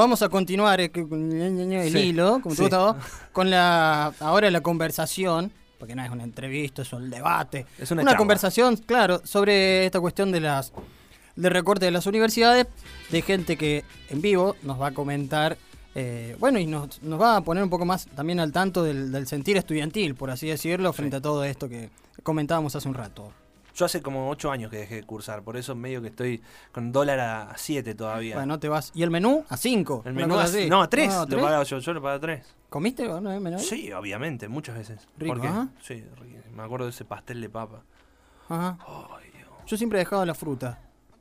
vamos a continuar eh, con el Sí, hilo, como te sí. con la ahora la conversación, porque no es una entrevista, es un debate. Es una conversación, claro, sobre esta cuestión de las del recorte de las universidades, de gente que en vivo nos va a comentar, eh, bueno, y nos, nos va a poner un poco más también al tanto del, del sentir estudiantil, por así decirlo, frente a todo esto que comentábamos hace un rato. Yo hace como ocho años que dejé de cursar, por eso medio que estoy con dólar a 7 todavía. Bueno, te vas. ¿Y el menú? A 5. el menú a- no, a 3 No, lo pagaba yo, yo lo pagaba a 3. ¿Comiste o no, menú? Sí, obviamente, muchas veces. Rico, ¿Por qué? ¿ah? Sí, rico. me acuerdo de ese pastel de papa. Ajá. Yo siempre he dejado la fruta.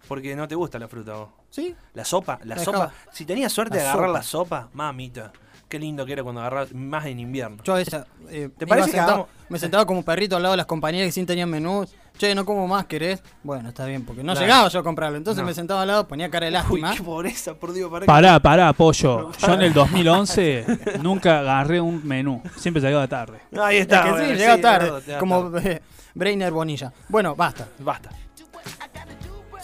Porque no te gusta la fruta vos. ¿Sí? La sopa, la La sopa. dejaba. Si tenías suerte La de agarrar sopa. la sopa, mamita. Qué lindo que era cuando agarrabas, más en invierno. Yo a veces. eh, ¿Te parece que sentado- Me sentaba como perrito al lado de las compañías que sí tenían menú. Che, no como más, ¿querés? Bueno, está bien, porque no Claro. llegaba yo a comprarlo. Entonces No. me sentaba al lado, ponía cara de Uy, lástima. qué pobreza, por Dios, para Pará, pará, pollo. Yo en el 2011 nunca agarré un menú. Siempre llegaba tarde. Ahí Es está. que bueno, sí, llega sí, tarde. como eh, Breiner Bonilla. Bueno, basta. Basta.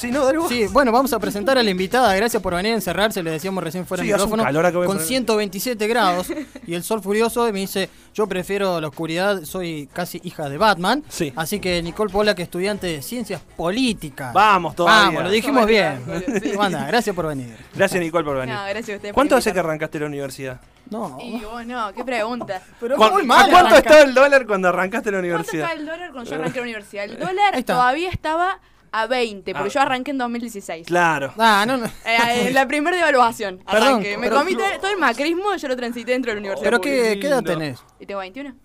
Sí, no, dale vos. Sí, bueno, vamos a presentar a la invitada. Gracias por venir a encerrarse. Le decíamos recién fuera Sí, del hace un micrófono. calor con poner- 127 grados y el sol furioso. Y me dice: Yo prefiero la oscuridad. Soy casi hija de Batman. Sí. Así que Nicole Pola, que es estudiante de ciencias políticas. Vamos todavía. Vamos, lo dijimos bien. Sí. ¿Cómo andás? Gracias por venir. Gracias, Nicole, por venir. No, gracias a ustedes. por ¿Cuánto hace que arrancaste la universidad? No. Y vos no, qué pregunta. Pero ¿Cuán- muy ¿A mal. cuánto arrancar. estaba el dólar cuando arrancaste la ¿Cuánto universidad? estaba el dólar cuando yo arranqué la universidad? El dólar todavía estaba a 20, porque Ah. yo arranqué en 2016. Claro. Ah, no, no. Eh, en la primera devaluación. Perdón, arranqué. Me comí todo todo el macrismo y yo lo transité dentro de la universidad. Pero qué, ¿qué edad tenés? ¿Y tengo 21?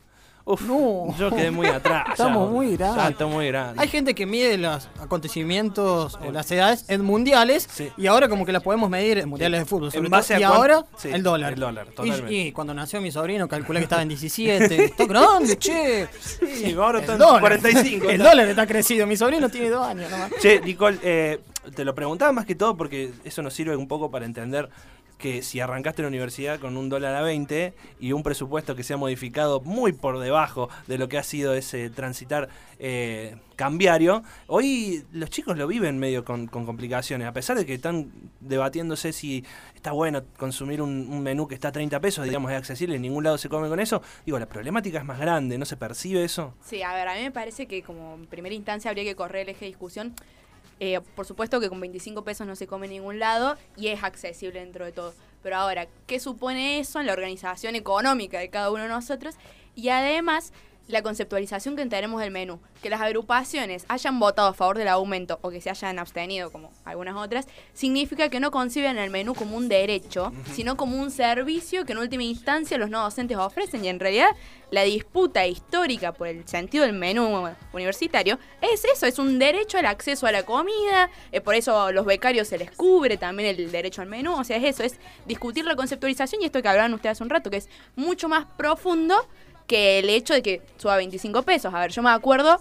Uf, No. yo quedé muy atrás. ya. Estamos muy grandes. Ya, estamos muy grandes. Hay gente que mide los acontecimientos o las edades en mundiales Sí. y ahora como que las podemos medir en mundiales de fútbol. sobre En base todo. y a ahora sí, el dólar. el dólar, Y- cuando nació mi sobrino calculé que estaba en 17. Está grande, che. Sí, ahora están dólar. 45. El dólar está crecido. Mi sobrino tiene dos años nomás. Che, Nicole, eh, te lo preguntaba más que todo porque eso nos sirve un poco para entender que si arrancaste la universidad con un dólar a 20 y un presupuesto que se ha modificado muy por debajo de lo que ha sido ese transitar eh, cambiario, hoy los chicos lo viven medio con, complicaciones, a pesar de que están debatiéndose si está bueno consumir un, un menú que está a 30 pesos, digamos, es accesible, en ningún lado se come con eso. Digo, la problemática es más grande, ¿no se percibe eso? Sí, a ver, a mí me parece que como en primera instancia habría que correr el eje de discusión. Eh, por supuesto que con 25 pesos no se come en ningún lado y es accesible dentro de todo. Pero ahora, ¿qué supone eso en la organización económica de cada uno de nosotros? Y además, la conceptualización que tenemos del menú. Que las agrupaciones hayan votado a favor del aumento o que se hayan abstenido, como algunas otras, significa que no conciben el menú como un derecho, sino como un servicio que en última instancia los no docentes ofrecen. Y en realidad, la disputa histórica por el sentido del menú universitario es eso, es un derecho al acceso a la comida, eh, por eso a los becarios se les cubre también el derecho al menú, o sea, es eso, es discutir la conceptualización y esto que hablaban ustedes hace un rato, que es mucho más profundo que el hecho de que suba 25 pesos. A ver, yo me acuerdo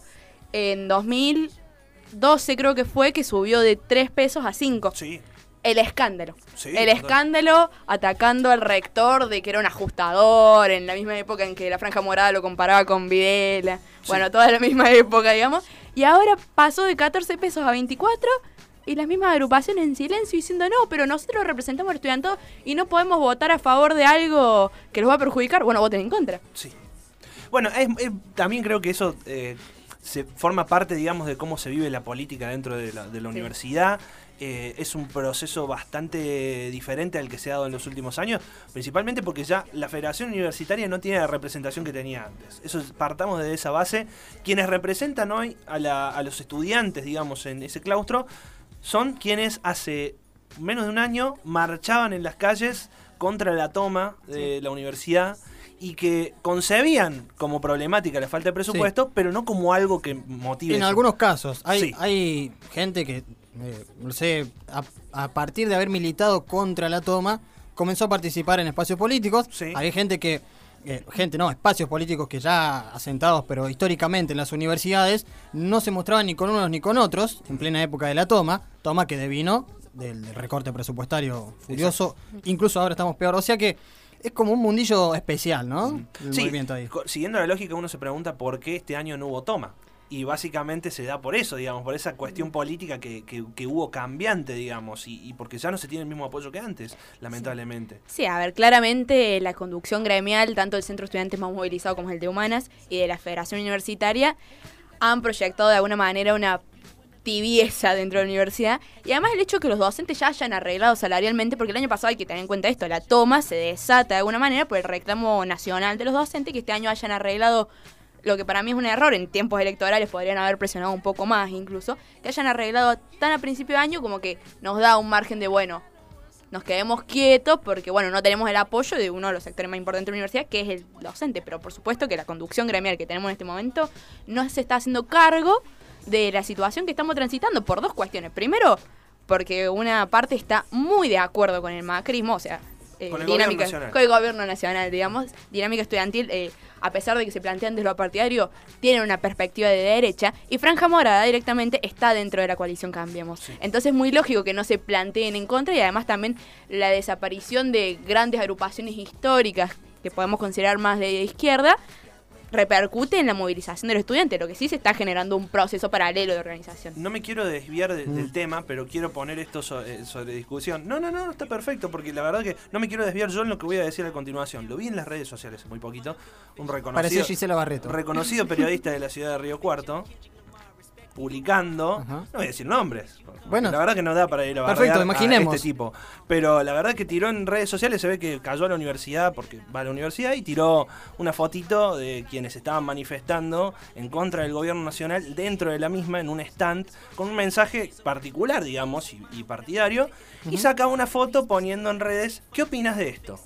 en 2012 creo que fue que subió de 3 pesos a 5. Sí. El escándalo. Sí, el escándalo atacando al rector de que era un ajustador, en la misma época en que la Franja Morada lo comparaba con Videla. Bueno, toda la misma época, digamos. Y ahora pasó de 14 pesos a 24 y las mismas agrupaciones en silencio diciendo no, pero nosotros representamos al estudiantado y no podemos votar a favor de algo que los va a perjudicar. Bueno, voten en contra. Sí. Bueno, es- es- también creo que eso eh, se forma parte, digamos, de cómo se vive la política dentro de la, de la universidad. Eh, es un proceso bastante diferente al que se ha dado en los últimos años, principalmente porque ya la Federación Universitaria no tiene la representación que tenía antes. Eso es- partamos de esa base. Quienes representan hoy a, la- a los estudiantes, digamos, en ese claustro, son quienes hace menos de un año marchaban en las calles contra la toma de la universidad y que concebían como problemática la falta de presupuesto, pero no como algo que motive. En eso. algunos casos. Hay, Sí. hay gente que, eh, no sé, a, a partir de haber militado contra la toma, comenzó a participar en espacios políticos. Sí. Hay gente que, eh, gente no, espacios políticos que ya asentados, pero históricamente en las universidades, no se mostraban ni con unos ni con otros, en plena época de la toma, toma que devino del, del recorte presupuestario furioso, incluso ahora estamos peor. O sea que es como un mundillo especial, ¿no? El Sí, movimiento ahí. siguiendo la lógica, uno se pregunta por qué este año no hubo toma. y básicamente se da por eso, digamos, por esa cuestión política que, que- que hubo cambiante, digamos, y, y porque ya no se tiene el mismo apoyo que antes, lamentablemente. Sí, a ver, claramente la conducción gremial, tanto del Centro de Estudiantes más movilizado como el de Humanas y de la Federación Universitaria, han proyectado de alguna manera una tibieza dentro de la universidad y además el hecho de que los docentes ya hayan arreglado salarialmente, porque el año pasado hay que tener en cuenta esto, la toma se desata de alguna manera por el reclamo nacional de los docentes, que este año hayan arreglado lo que para mí es un error, en tiempos electorales podrían haber presionado un poco más incluso, que hayan arreglado tan a principio de año como que nos da un margen de, bueno, nos quedemos quietos porque, bueno, no tenemos el apoyo de uno de los sectores más importantes de la universidad, que es el docente. Pero por supuesto que la conducción gremial que tenemos en este momento no se está haciendo cargo de la situación que estamos transitando por dos cuestiones. Primero, porque una parte está muy de acuerdo con el macrismo, o sea, eh, Con el dinámica, gobierno nacional. con el gobierno nacional, digamos, dinámica estudiantil, eh, a pesar de que se plantean desde lo partidario, tienen una perspectiva de derecha, y Franja Morada directamente está dentro de la coalición Cambiemos. Entonces es muy lógico que no se planteen en contra, y además también la desaparición de grandes agrupaciones históricas que podemos considerar más de izquierda, repercute en la movilización del estudiante, lo que sí se está generando un proceso paralelo de organización. No me quiero desviar de- Mm. del tema, pero quiero poner esto so- eh, sobre discusión. No, no, no, está perfecto, porque la verdad que no me quiero desviar yo en lo que voy a decir a continuación. Lo vi en las redes sociales muy poquito. Un Parecía reconocido, Gisela Barreto. reconocido periodista de la ciudad de Río Cuarto, publicando, Ajá. no voy a decir nombres, Bueno. la verdad que no da para ir a Perfecto, bardear a imaginemos. este tipo, pero la verdad que tiró en redes sociales, se ve que cayó a la universidad, porque va a la universidad, y tiró una fotito de quienes estaban manifestando en contra del gobierno nacional dentro de la misma, en un stand, con un mensaje particular, digamos, y, y partidario, y saca una foto poniendo en redes, ¿qué opinas de esto?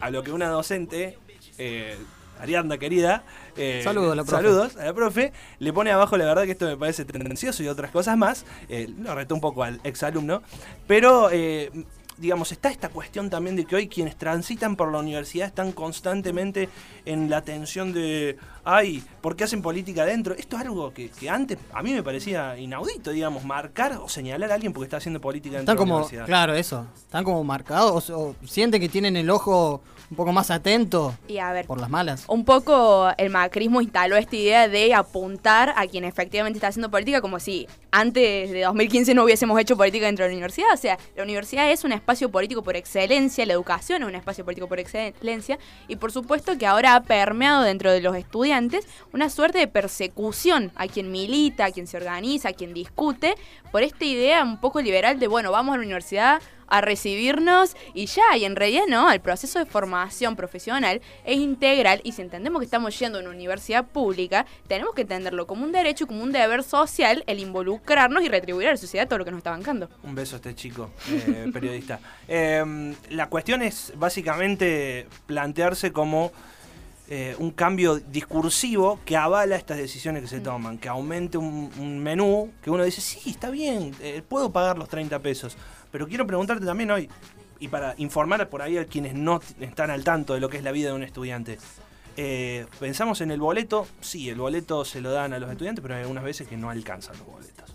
A lo que una docente, eh, Arianda querida, eh, Saludos a la profe. saludos a la profe, le pone abajo, la verdad que esto me parece tendencioso y otras cosas más, eh, lo retó un poco al exalumno, pero eh, digamos, está esta cuestión también de que hoy quienes transitan por la universidad están constantemente en la tensión de, ay, ¿por qué hacen política adentro? Esto es algo que, que antes a mí me parecía inaudito, digamos, marcar o señalar a alguien porque está haciendo política dentro Están de la como, universidad. claro, eso. Están como marcados o, o sienten que tienen el ojo un poco más atento Y a ver, por las malas. un poco el macrismo instaló esta idea de apuntar a quien efectivamente está haciendo política como si antes de 2015 no hubiésemos hecho política dentro de la universidad. O sea, la universidad es un espacio político por excelencia, la educación es un espacio político por excelencia y por supuesto que ahora ha permeado dentro de los estudiantes una suerte de persecución a quien milita, a quien se organiza, a quien discute, por esta idea un poco liberal de, bueno, vamos a la universidad a recibirnos y ya, y en realidad no, el proceso de formación profesional es integral y si entendemos que estamos yendo a una universidad pública, tenemos que entenderlo como un derecho y como un deber social el involucrarnos y retribuir a la sociedad todo lo que nos está bancando. Un beso a este chico, eh, periodista. Eh, la cuestión es básicamente plantearse como eh, un cambio discursivo que avala estas decisiones que se toman, que aumente un, un menú, que uno dice, sí, está bien, eh, puedo pagar los 30 pesos, pero quiero preguntarte también hoy, y para informar por ahí a quienes no están al tanto de lo que es la vida de un estudiante. eh, pensamos en el boleto, sí, el boleto se lo dan a los estudiantes, pero hay algunas veces que no alcanzan los boletos.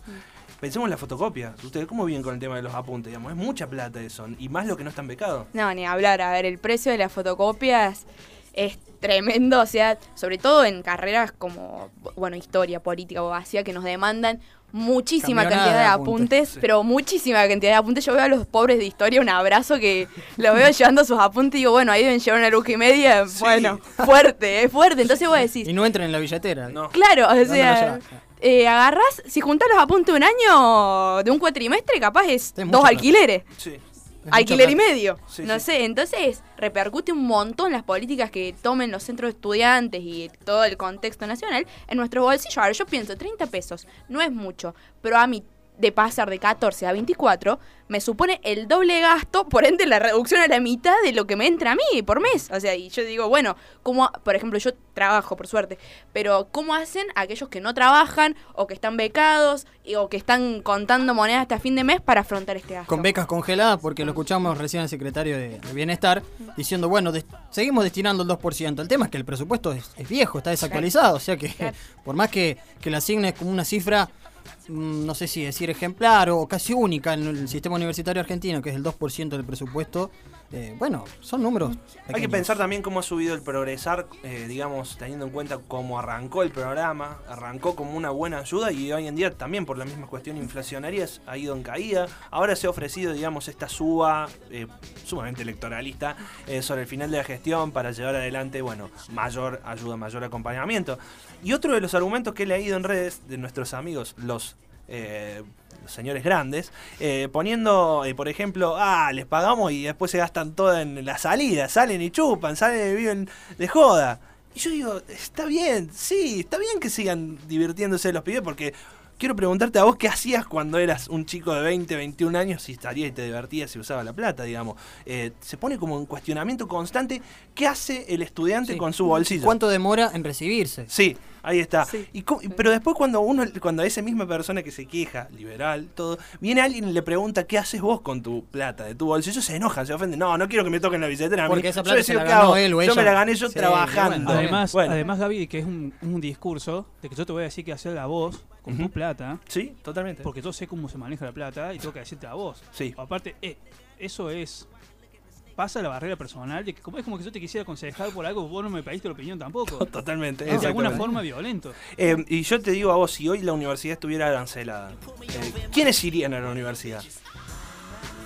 Pensemos en la fotocopia. Ustedes, ¿cómo vienen con el tema de los apuntes? Digamos, es mucha plata eso. Y más lo que no están becados. No, ni hablar. A ver, el precio de las fotocopias es tremendo. O sea, sobre todo en carreras como, bueno, historia, política, abogacía, que nos demandan muchísima Camionada cantidad de de apuntes, apuntes, sí. pero muchísima cantidad de apuntes. Yo veo a los pobres de historia un abrazo que los veo llevando sus apuntes y digo, bueno, ahí deben llevar una luca y media. Sí. Bueno, fuerte, es fuerte. Entonces vos decís, Y no entran en la billetera. No. Claro, o ¿Dónde sea, eh, agarrás, si juntás los apuntes de un año, de un cuatrimestre, capaz es Es dos alquileres. Sí. Alquiler y medio. Sí, no sí. sé, entonces repercute un montón las políticas que tomen los centros de estudiantes y todo el contexto nacional en nuestros bolsillos. Ahora yo pienso, 30 pesos no es mucho, pero a mí de pasar de 14 a 24 me supone el doble gasto, por ende la reducción a la mitad de lo que me entra a mí por mes. O sea, y yo digo, bueno, ¿cómo, por ejemplo, yo trabajo, por suerte, pero ¿cómo hacen aquellos que no trabajan o que están becados y- o que están contando monedas hasta fin de mes para afrontar este gasto? Con becas congeladas, porque lo escuchamos recién al secretario de, de Bienestar diciendo, bueno, des- seguimos destinando el 2%. El tema es que el presupuesto es, es viejo, está desactualizado, o sea que por más que, que la asignes como una cifra, no sé si decir ejemplar o casi única en el sistema universitario argentino, que es el 2% del presupuesto, eh, bueno, son números. Hay que pensar también cómo ha subido el progresar, eh, digamos, teniendo en cuenta cómo arrancó el programa, arrancó como una buena ayuda y hoy en día también por la misma cuestión inflacionaria ha ido en caída. Ahora se ha ofrecido, digamos, esta suba eh, sumamente electoralista sobre el final de la gestión para llevar adelante, bueno, mayor ayuda, mayor acompañamiento. Y otro de los argumentos que he leído en redes de nuestros amigos, los... los señores grandes, eh, poniendo, eh, por ejemplo, ah, les pagamos y después se gastan todo en la salida, salen y chupan, salen y viven de joda. Y yo digo, está bien, sí, está bien que sigan divirtiéndose los pibes porque quiero preguntarte a vos qué hacías cuando eras un chico de 20, 21 años, si estarías y te divertías y usaba la plata, digamos. Eh, se pone como en cuestionamiento constante qué hace el estudiante Sí. con su bolsillo. ¿Cuánto demora en recibirse? Sí, ahí está. Sí. Y co- pero después cuando uno, cuando esa misma persona que se queja, liberal, todo, viene alguien y le pregunta qué haces vos con tu plata, de tu bolsillo, se enoja, se ofende. No, no quiero que me toquen la billetera. Porque esa Yo plata decido se la qué ganó hago. él o Yo me la gané yo Sí, trabajando. bueno. Además, Bueno. además, Gaby, que es un, un discurso de que yo te voy a decir qué hacer a vos con tu plata, Sí, totalmente. porque yo sé cómo se maneja la plata y tengo que decirte a vos. Sí. Aparte, eh, eso es. Pasa la barrera personal de que como es como que yo te quisiera aconsejar por algo, vos no me pediste la opinión tampoco. Totalmente. Es de alguna forma violento. Eh, y yo te digo a vos, si hoy la universidad estuviera arancelada, eh, ¿quiénes irían a la universidad?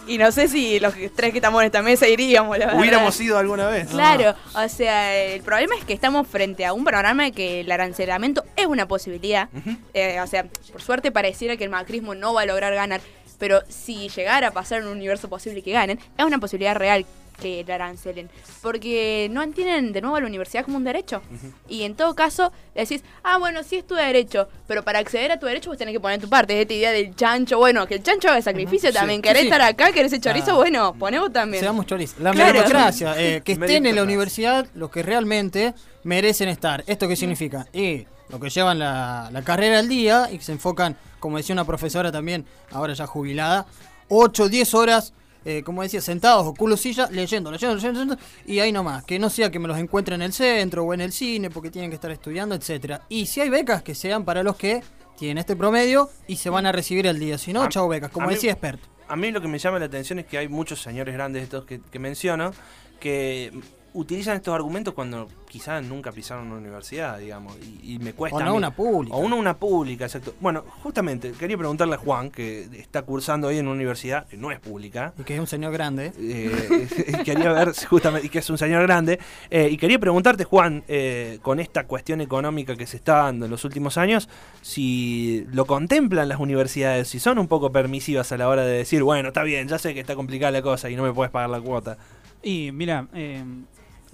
Y no sé si los tres que estamos en esta mesa iríamos, la verdad. ¿Hubiéramos ido alguna vez? Claro, o sea, el problema es que estamos frente a un programa de que el arancelamiento es una posibilidad. Eh, o sea, por suerte pareciera que el macrismo no va a lograr ganar, pero si llegara a pasar en un universo posible que ganen, es una posibilidad real que la arancelen. Porque no entienden de nuevo a la universidad como un derecho. Y en todo caso, decís, ah, bueno, sí es tu derecho, pero para acceder a tu derecho vos tenés que poner tu parte. Es esta idea del chancho, bueno, que el chancho haga sacrificio también. ¿Querés Sí, sí. estar acá? ¿Querés el chorizo? Ah. Bueno, ponemos también. Seamos choris. La Claro. meritocracia, eh, que estén en la universidad los que realmente merecen estar. ¿Esto qué significa? Y los que llevan la, la carrera al día y que se enfocan, como decía una profesora también, ahora ya jubilada, 8 o 10 horas, eh, como decía, sentados o culo silla, leyendo, leyendo, leyendo, leyendo, y ahí nomás, que no sea que me los encuentre en el centro o en el cine porque tienen que estar estudiando, etcétera. Y si hay becas que sean para los que tienen este promedio y se van a recibir al día, si no, chao becas, como mí- decía experto. A mí lo que me llama la atención es que hay muchos señores grandes estos que, que menciono que utilizan estos argumentos cuando quizás nunca pisaron una universidad, digamos, y, y me cuesta. O a no mí. una pública. O una, una pública, exacto. Bueno, justamente, quería preguntarle a Juan, que está cursando hoy en una universidad que no es pública. Y que es un señor grande. eh, quería ver justamente, y que es un señor grande, eh, y quería preguntarte, Juan, eh, con esta cuestión económica que se está dando en los últimos años, si lo contemplan las universidades, si son un poco permisivas a la hora de decir, bueno, está bien, ya sé que está complicada la cosa y no me puedes pagar la cuota. Y mira, eh,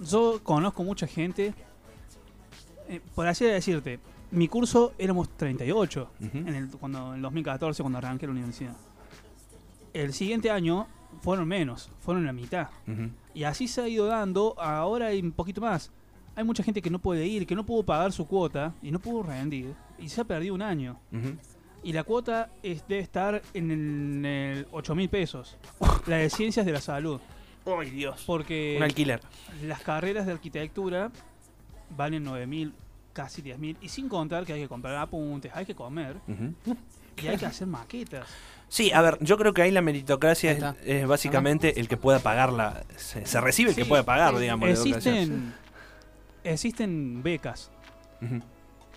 yo conozco mucha gente. eh, por así decirte, mi curso éramos 38 Ujú. en el, cuando, en el 2014 cuando arranqué la universidad. El siguiente año fueron menos, fueron la mitad. Y así se ha ido dando, ahora hay un poquito más. Hay mucha gente que no puede ir, que no pudo pagar su cuota y no pudo rendir. Y se ha perdido un año. Y la cuota es, debe estar en el, el 8 mil pesos. La de ciencias de la salud. ¡Ay, Dios! Porque Un alquiler. las carreras de arquitectura valen 9 mil, casi 10 mil. Y sin contar que hay que comprar apuntes, hay que comer y hay que hacer maquetas. Sí, a ver, yo creo que ahí la meritocracia Ahí es, básicamente el que pueda pagarla. Se, se recibe el que pueda pagar, sí. digamos. la. Existen, existen becas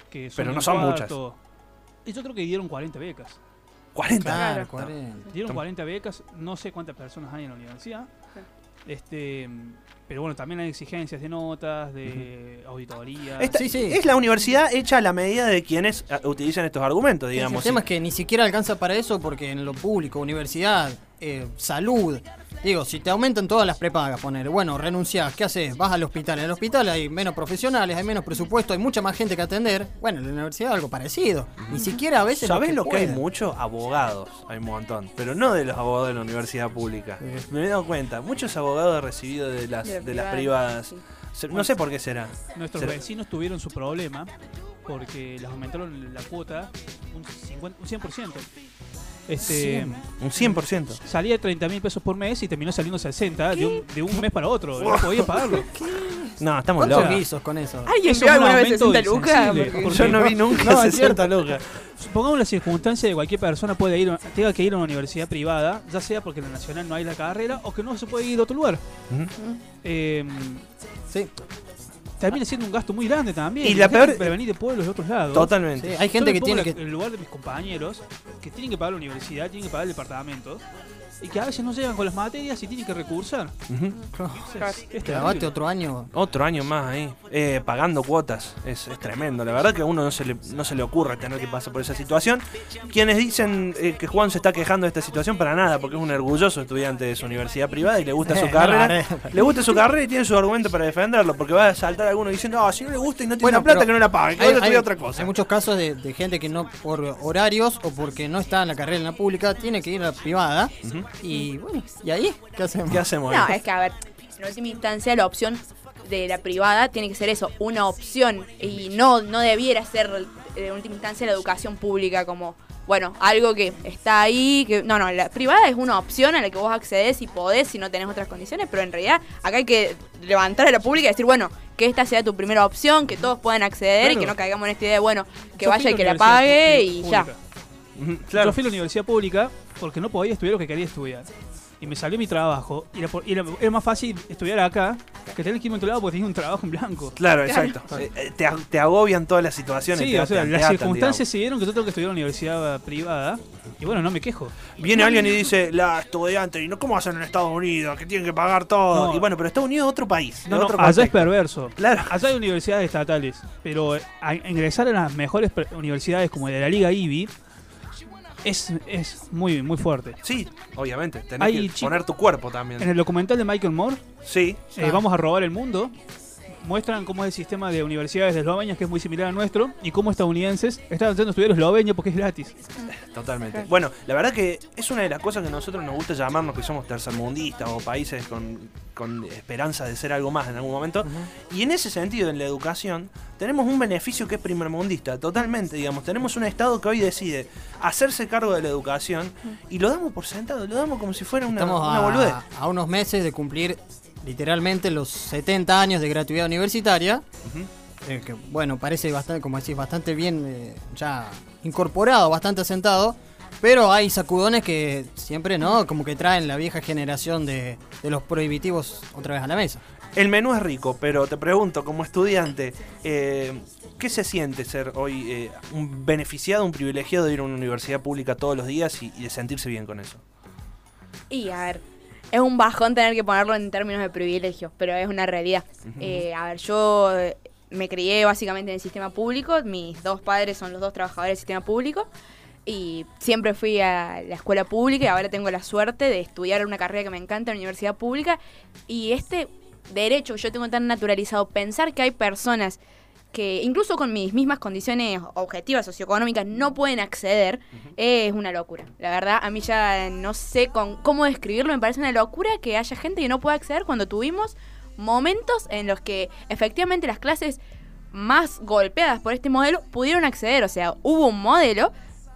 que son Pero no son cuarto. Y yo creo que dieron 40 becas. 40. Claro, Claro. 40. Dieron Tom- 40 becas, no sé cuántas personas hay en la universidad. Este, pero bueno, también hay exigencias de notas, de auditoría. Esta- Sí, sí. Es la universidad hecha a la medida de quienes ah, utilizan estos argumentos, digamos. el tema es que ni siquiera alcanza para eso porque en lo público, universidad, eh, salud, digo, si te aumentan todas las prepagas, poner, bueno, renunciás, ¿qué haces? Vas al hospital. En el hospital hay menos profesionales, hay menos presupuesto, hay mucha más gente que atender. Bueno, en la universidad algo parecido. Ni siquiera a veces... ¿Sabés lo que hay mucho? Abogados, hay un montón. Pero no de los abogados de la universidad pública. Sí. Me he dado cuenta. Muchos abogados recibidos de las, De de las privadas, privadas. sí. Se- No sé por qué será. Nuestros Será- vecinos tuvieron su problema porque les aumentaron la cuota un, 50, un 100%. Este, Un 100%. salía de 30 mil pesos por mes y terminó saliendo 60 de un, de un mes para otro. No podía pagarlo. No, estamos ¿Cuántos locos. guisos con eso? ¿Alguien Eso vio es un alguna vez aumento 60 lucas? Porque- Yo no vi nunca No, es 60 lucas. Supongamos la circunstancia de cualquier persona puede ir, tenga que ir a una universidad privada, ya sea porque en la nacional no hay la carrera o que no se puede ir a otro lugar. Ujú. Eh, Sí, termina siendo un gasto muy grande también. Y la peor- que venir de pueblos de otros lados. Totalmente. sí, hay Yo gente me que pongo tiene en que... el lugar de mis compañeros que tienen que pagar la universidad, tienen que pagar el departamento y que a veces no llegan con las materias y tienen que recursar. Ujú. Es, es Clavate terrible. otro año. Otro año más ahí, eh, pagando cuotas. Es, es tremendo. La verdad que a uno no se, le, no se le ocurre tener que pasar por esa situación. Quienes dicen eh, que Juan se está quejando de esta situación, para nada, porque es un orgulloso estudiante de su universidad privada y le gusta su Eh, carrera. no, Le gusta su carrera y tiene su argumento para defenderlo, porque va a saltar alguno diciendo, ah, si no le gusta y no tiene Bueno, la plata, que no la pague, que Hay, hay- otra cosa. hay muchos casos de, de gente que no por horarios o porque no está en la carrera en la pública tiene que ir a la privada Ujú. Y bueno, ¿y ahí qué hacemos? ¿Qué hacemos? No, es que a ver, en última instancia la opción de la privada tiene que ser eso, una opción y no no debiera ser eh, en última instancia la educación pública como bueno, algo que está ahí, que no, no, la privada es una opción a la que vos accedes y podés si no tenés otras condiciones, pero en realidad acá hay que levantar a la pública y decir, bueno, que esta sea tu primera opción, que todos puedan acceder y que no caigamos en esta idea de, bueno, que Yo vaya y que la pague y ya. Ujú, Yo Claro. fui a la universidad pública porque no podía estudiar lo que quería estudiar. Y me salió mi trabajo. Y era, por- y era- era más fácil estudiar acá que tener que irme a otro lado porque tenía un trabajo en blanco. Claro, exacto. Eh, eh, Te, ag- te agobian todas las situaciones. Sí, te- o sea, te- las circunstancias se dieron que yo tengo que estudiar en una universidad privada. Y bueno, no me quejo. Viene alguien y dice, la estudiante, y no, ¿cómo hacen en Estados Unidos? Que tienen que pagar todo. No. Y bueno, pero Estados Unidos es otro país. No, no, otro allá es perverso. Claro. Allá hay universidades estatales, pero a- ingresar a las mejores universidades como de la Liga IBI es, es muy, muy fuerte. Sí, obviamente. Tenés Hay que poner tu cuerpo también. En el documental de Michael Moore, Sí. eh, Vamos a robar el mundo, muestran cómo es el sistema de universidades de Eslovenia, que es muy similar al nuestro, y cómo estadounidenses están a estudiar eslovenia porque es gratis. Totalmente. Bueno, la verdad que es una de las cosas que a nosotros nos gusta llamarnos que somos tercermundistas o países con, con esperanza de ser algo más en algún momento. Y en ese sentido, en la educación, tenemos un beneficio que es primermundista, totalmente, digamos. Tenemos un Estado que hoy decide hacerse cargo de la educación y lo damos por sentado, lo damos como si fuera una, Estamos una boludez. a, a unos meses de cumplir literalmente los 70 años de gratuidad universitaria. Eh, que bueno, parece bastante, como decís, bastante bien eh, ya incorporado, bastante asentado. Pero hay sacudones que siempre, ¿no? Como que traen la vieja generación de, de los prohibitivos otra vez a la mesa. El menú es rico, pero te pregunto, como estudiante, eh, ¿qué se siente ser hoy eh, un beneficiado, un privilegiado de ir a una universidad pública todos los días y, y de sentirse bien con eso? Y a ver, es un bajón tener que ponerlo en términos de privilegios, pero es una realidad. Eh, a ver, yo eh, me crié básicamente en el sistema público, mis dos padres son los dos trabajadores del sistema público. Y siempre fui a la escuela pública y ahora tengo la suerte de estudiar una carrera que me encanta en la universidad pública. Y este derecho que yo tengo tan naturalizado, pensar que hay personas que incluso con mis mismas condiciones objetivas socioeconómicas no pueden acceder es una locura. La verdad, a mí ya no sé con cómo describirlo, me parece una locura que haya gente que no pueda acceder cuando tuvimos momentos en los que efectivamente las clases más golpeadas por este modelo pudieron acceder, o sea, hubo un modelo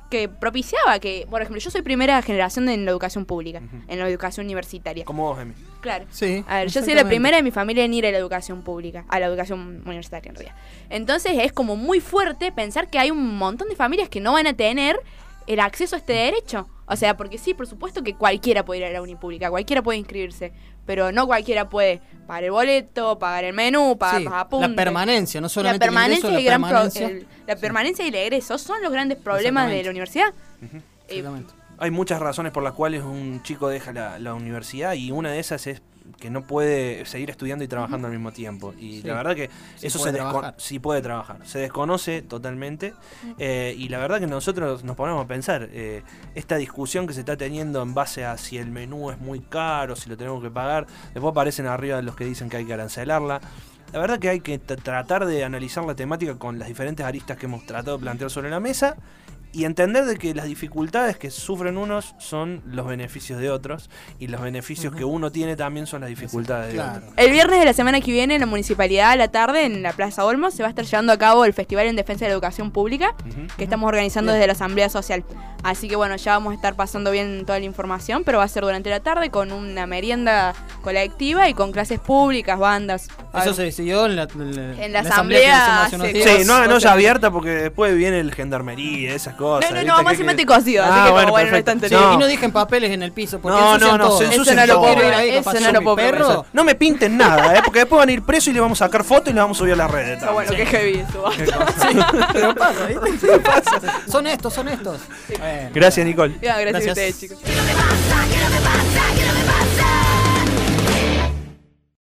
que propiciaba que, por ejemplo, yo soy primera generación en la educación pública, en la educación universitaria. Como vos, Emi. Claro. Sí. A ver, yo soy la primera de mi familia en ir a la educación pública, a la educación universitaria en realidad. Entonces es como muy fuerte pensar que hay un montón de familias que no van a tener el acceso a este derecho. O sea, porque sí, por supuesto que cualquiera puede ir a la unipública, cualquiera puede inscribirse, pero no cualquiera puede pagar el boleto, pagar el menú, pagar Sí, los la permanencia, no La solamente el permanencia, ingreso, y la el gran pro- permanencia. el- la permanencia y el egreso son los grandes problemas de la universidad. Eh, Exactamente. Hay muchas razones por las cuales un chico deja la, la universidad y una de esas es que no puede seguir estudiando y trabajando al mismo tiempo. Y Sí. la verdad que Sí eso se trabajar. Sí puede trabajar. Se desconoce totalmente. eh, y la verdad que nosotros nos ponemos a pensar, eh, esta discusión que se está teniendo en base a si el menú es muy caro, si lo tenemos que pagar, después aparecen arriba los que dicen que hay que arancelarla. La verdad que hay que tratar de analizar la temática con las diferentes aristas que hemos tratado de plantear sobre la mesa y entender de que las dificultades que sufren unos son los beneficios de otros y los beneficios que uno tiene también son las dificultades de Claro. otros. El viernes de la semana que viene, en la municipalidad a la tarde, en la Plaza Olmos, se va a estar llevando a cabo el Festival en Defensa de la Educación Pública, que estamos organizando desde la Asamblea Social. Así que bueno, ya vamos a estar pasando bien toda la información, pero va a ser durante la tarde con una merienda colectiva y con clases públicas, bandas. Eso se decidió en la, en En la que asamblea hace días. Sí, no hagan O olla sea, abierta porque después viene el gendarmería, esas cosas. No, no, no, vamos a hacer mate así Ah, que como bueno, bueno, no Sí, lío. y no dejen papeles en el piso porque No, no, no, Eso ensucian no lo puedo Quiero ir ahí, eso no lo puedo perro. No me pinten nada, ¿eh? porque después van a ir presos y le vamos a sacar fotos y le vamos a subir a las redes. Ah, bueno, qué heavy eso. Pero pasa, ¿viste? Son estos, son estos. Bueno. Gracias, Nicole. Gracias. a ustedes, chicos.